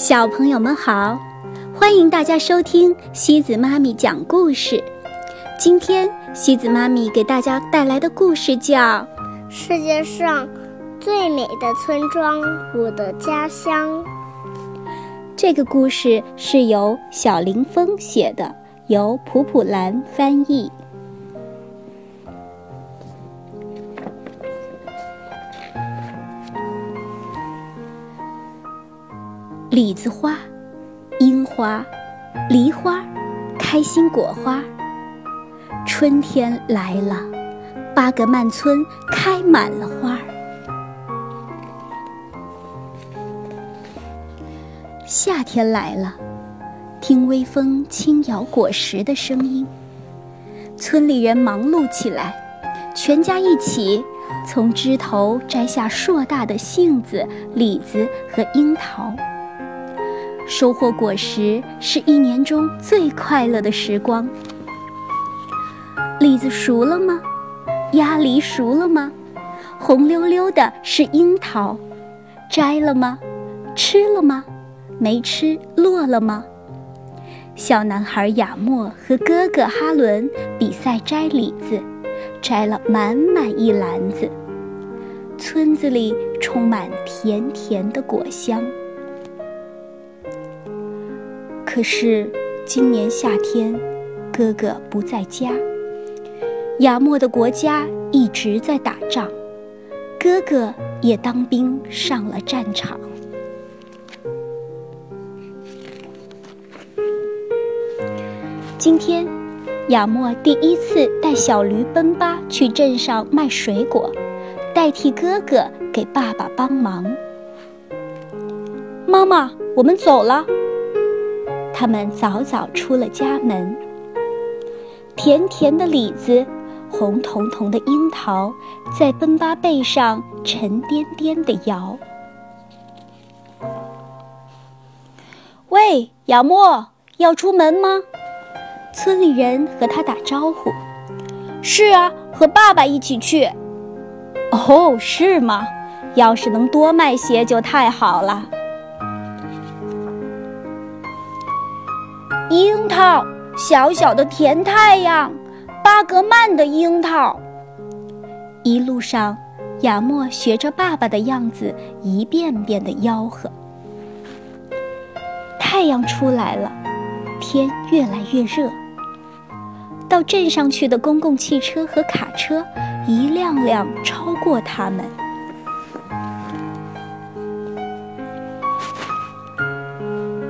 小朋友们好，欢迎大家收听西子妈咪讲故事。今天西子妈咪给大家带来的故事叫《世界上最美的村庄——我的家乡》。这个故事是由小林峰写的，由普普兰翻译。李子花、樱花、梨花，开心果花。春天来了，巴格曼村开满了花儿。夏天来了，听微风轻摇果实的声音。村里人忙碌起来，全家一起从枝头摘下硕大的杏子、李子和樱桃。收获果实是一年中最快乐的时光。李子熟了吗？鸭梨熟了吗？红溜溜的是樱桃，摘了吗？吃了吗？没吃落了吗？小男孩亚莫和哥哥哈伦比赛摘李子，摘了满满一篮子。村子里充满甜甜的果香。可是，今年夏天，哥哥不在家。亚莫的国家一直在打仗，哥哥也当兵上了战场。今天，亚莫第一次带小驴奔巴去镇上卖水果，代替哥哥给爸爸帮忙。妈妈，我们走了。他们早早出了家门。甜甜的李子，红彤彤的樱桃，在奔巴背上沉甸甸的摇。喂，亚莫，要出门吗？村里人和他打招呼。是啊，和爸爸一起去。哦，是吗？要是能多卖些就太好了。樱桃，小小的甜太阳，巴格曼的樱桃。一路上，亚莫学着爸爸的样子，一遍遍地吆喝。太阳出来了，天越来越热。到镇上去的公共汽车和卡车，一辆辆超过他们。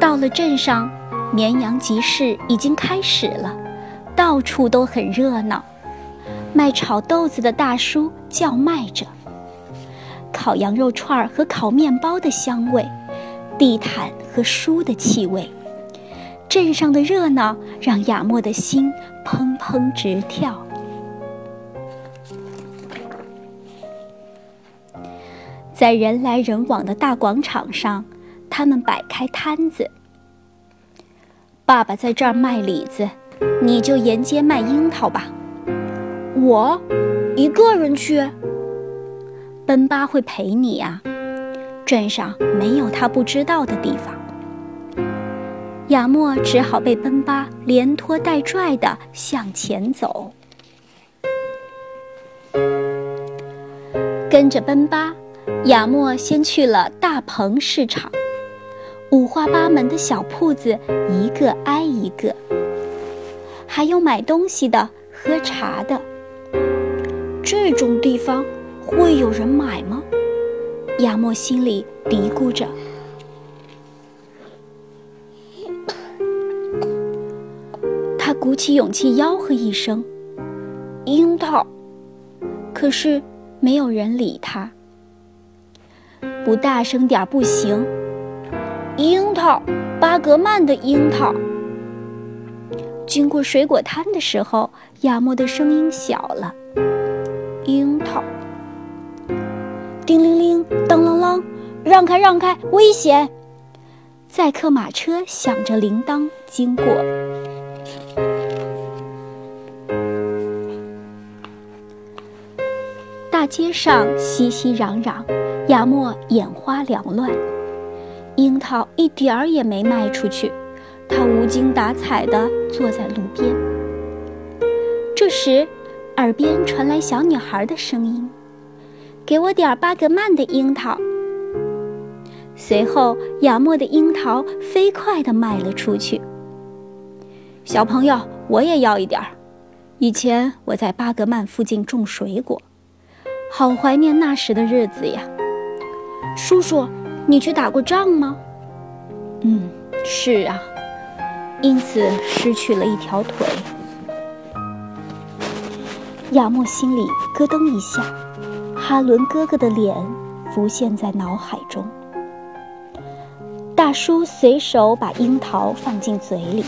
到了镇上。绵羊集市已经开始了，到处都很热闹。卖炒豆子的大叔叫卖着，烤羊肉串和烤面包的香味，地毯和书的气味，镇上的热闹让亚莫的心砰砰直跳。在人来人往的大广场上，他们摆开摊子。爸爸在这儿卖李子，你就沿街卖樱桃吧。我一个人去，奔巴会陪你呀。镇上没有他不知道的地方。亚莫只好被奔巴连拖带拽地向前走。跟着奔巴，亚莫先去了大棚市场。五花八门的小铺子，一个挨一个，还有买东西的、喝茶的。这种地方会有人买吗？亚莫心里嘀咕着。他鼓起勇气吆喝一声：“樱桃！”可是没有人理他。不大声点不行。樱桃，巴格曼的樱桃。经过水果摊的时候，亚莫的声音小了。樱桃。叮铃铃，当啷啷，让开让开，危险！载客马车响着铃铛经过。大街上熙熙攘攘，亚莫眼花缭乱。樱桃一点儿也没卖出去，它无精打采地坐在路边。这时，耳边传来小女孩的声音：“给我点巴格曼的樱桃。”随后，亚莫的樱桃飞快地卖了出去。小朋友，我也要一点儿。以前我在巴格曼附近种水果，好怀念那时的日子呀。叔叔，你去打过仗吗？嗯，是啊，因此失去了一条腿。亚莫心里咯噔一下，哈伦哥哥的脸浮现在脑海中。大叔随手把樱桃放进嘴里，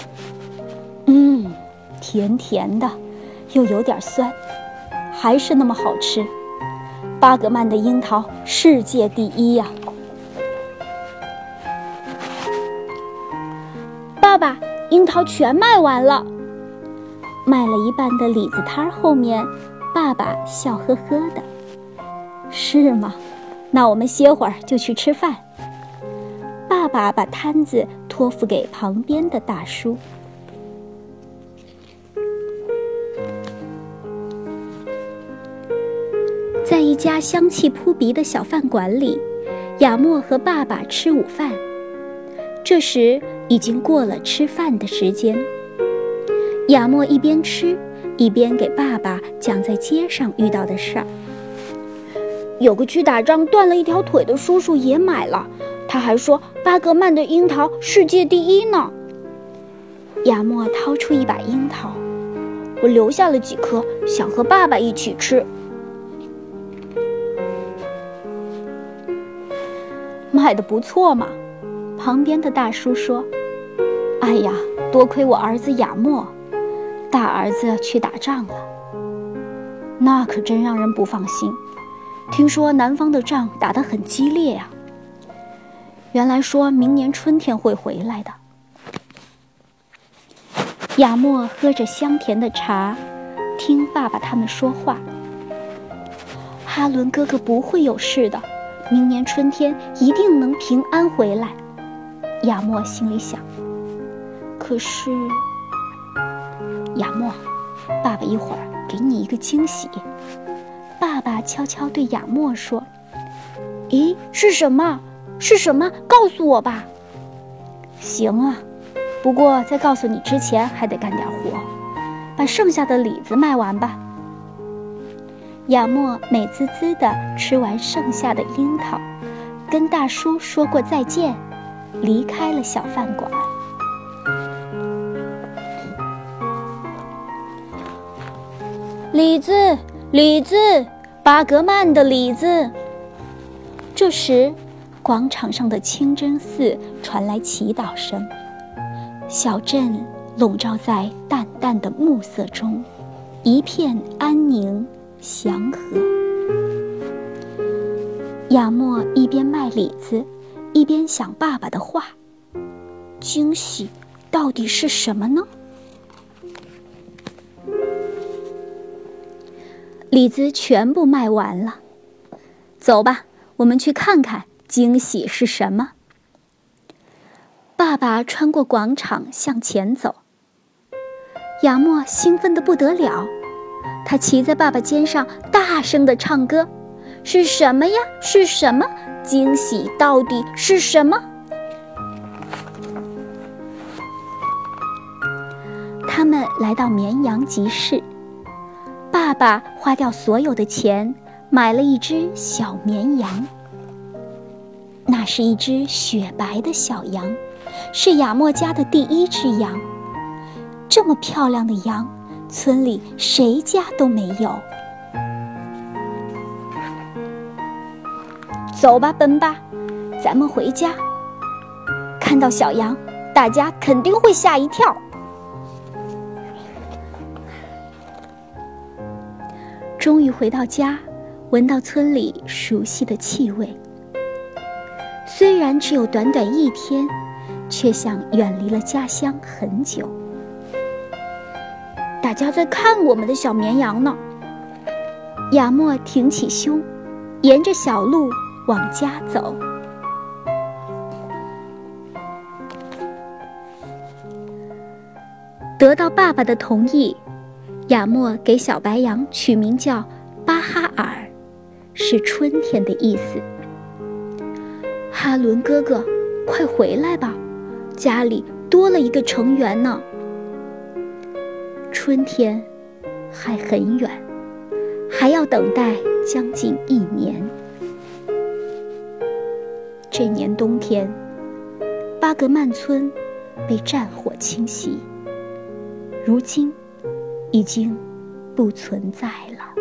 嗯，甜甜的。又有点酸，还是那么好吃。巴格曼的樱桃世界第一呀！爸爸，樱桃全卖完了。卖了一半的李子摊后面，爸爸笑呵呵的。是吗？那我们歇会儿就去吃饭。爸爸把摊子托付给旁边的大叔。在一家香气扑鼻的小饭馆里，亚莫和爸爸吃午饭。这时已经过了吃饭的时间。亚莫一边吃，一边给爸爸讲在街上遇到的事儿。有个去打仗断了一条腿的叔叔也买了，他还说巴格曼的樱桃世界第一呢。亚莫掏出一把樱桃，我留下了几颗，想和爸爸一起吃。卖的不错嘛，旁边的大叔说：“哎呀，多亏我儿子亚莫，大儿子去打仗了，那可真让人不放心。听说南方的仗打得很激烈呀。原来说明年春天会回来的。”亚莫喝着香甜的茶，听爸爸他们说话。哈伦哥哥不会有事的。明年春天一定能平安回来，亚莫心里想。可是，亚莫，爸爸一会儿给你一个惊喜。爸爸悄悄对亚莫说：“咦，是什么？是什么？告诉我吧。”行啊，不过在告诉你之前，还得干点活，把剩下的李子卖完吧。亚莫美滋滋地吃完剩下的樱桃，跟大叔说过再见，离开了小饭馆。李子，李子，巴格曼的李子。这时，广场上的清真寺传来祈祷声，小镇笼罩在淡淡的暮色中，一片安宁。祥和。亚莫一边卖李子，一边想爸爸的话：“惊喜到底是什么呢？”李子全部卖完了，走吧，我们去看看惊喜是什么。爸爸穿过广场向前走，亚莫兴奋的不得了。他骑在爸爸肩上，大声地唱歌：“是什么呀？是什么？惊喜到底是什么？”他们来到绵羊集市，爸爸花掉所有的钱，买了一只小绵羊。那是一只雪白的小羊，是亚莫家的第一只羊。这么漂亮的羊。村里谁家都没有。走吧，奔吧，咱们回家。看到小羊，大家肯定会吓一跳。终于回到家，闻到村里熟悉的气味。虽然只有短短一天，却像远离了家乡很久。大家在看我们的小绵羊呢。亚莫挺起胸，沿着小路往家走。得到爸爸的同意，亚莫给小白羊取名叫巴哈尔，是春天的意思。哈伦哥哥，快回来吧，家里多了一个成员呢。春天还很远，还要等待将近一年。这年冬天，巴格曼村被战火侵袭，如今已经不存在了。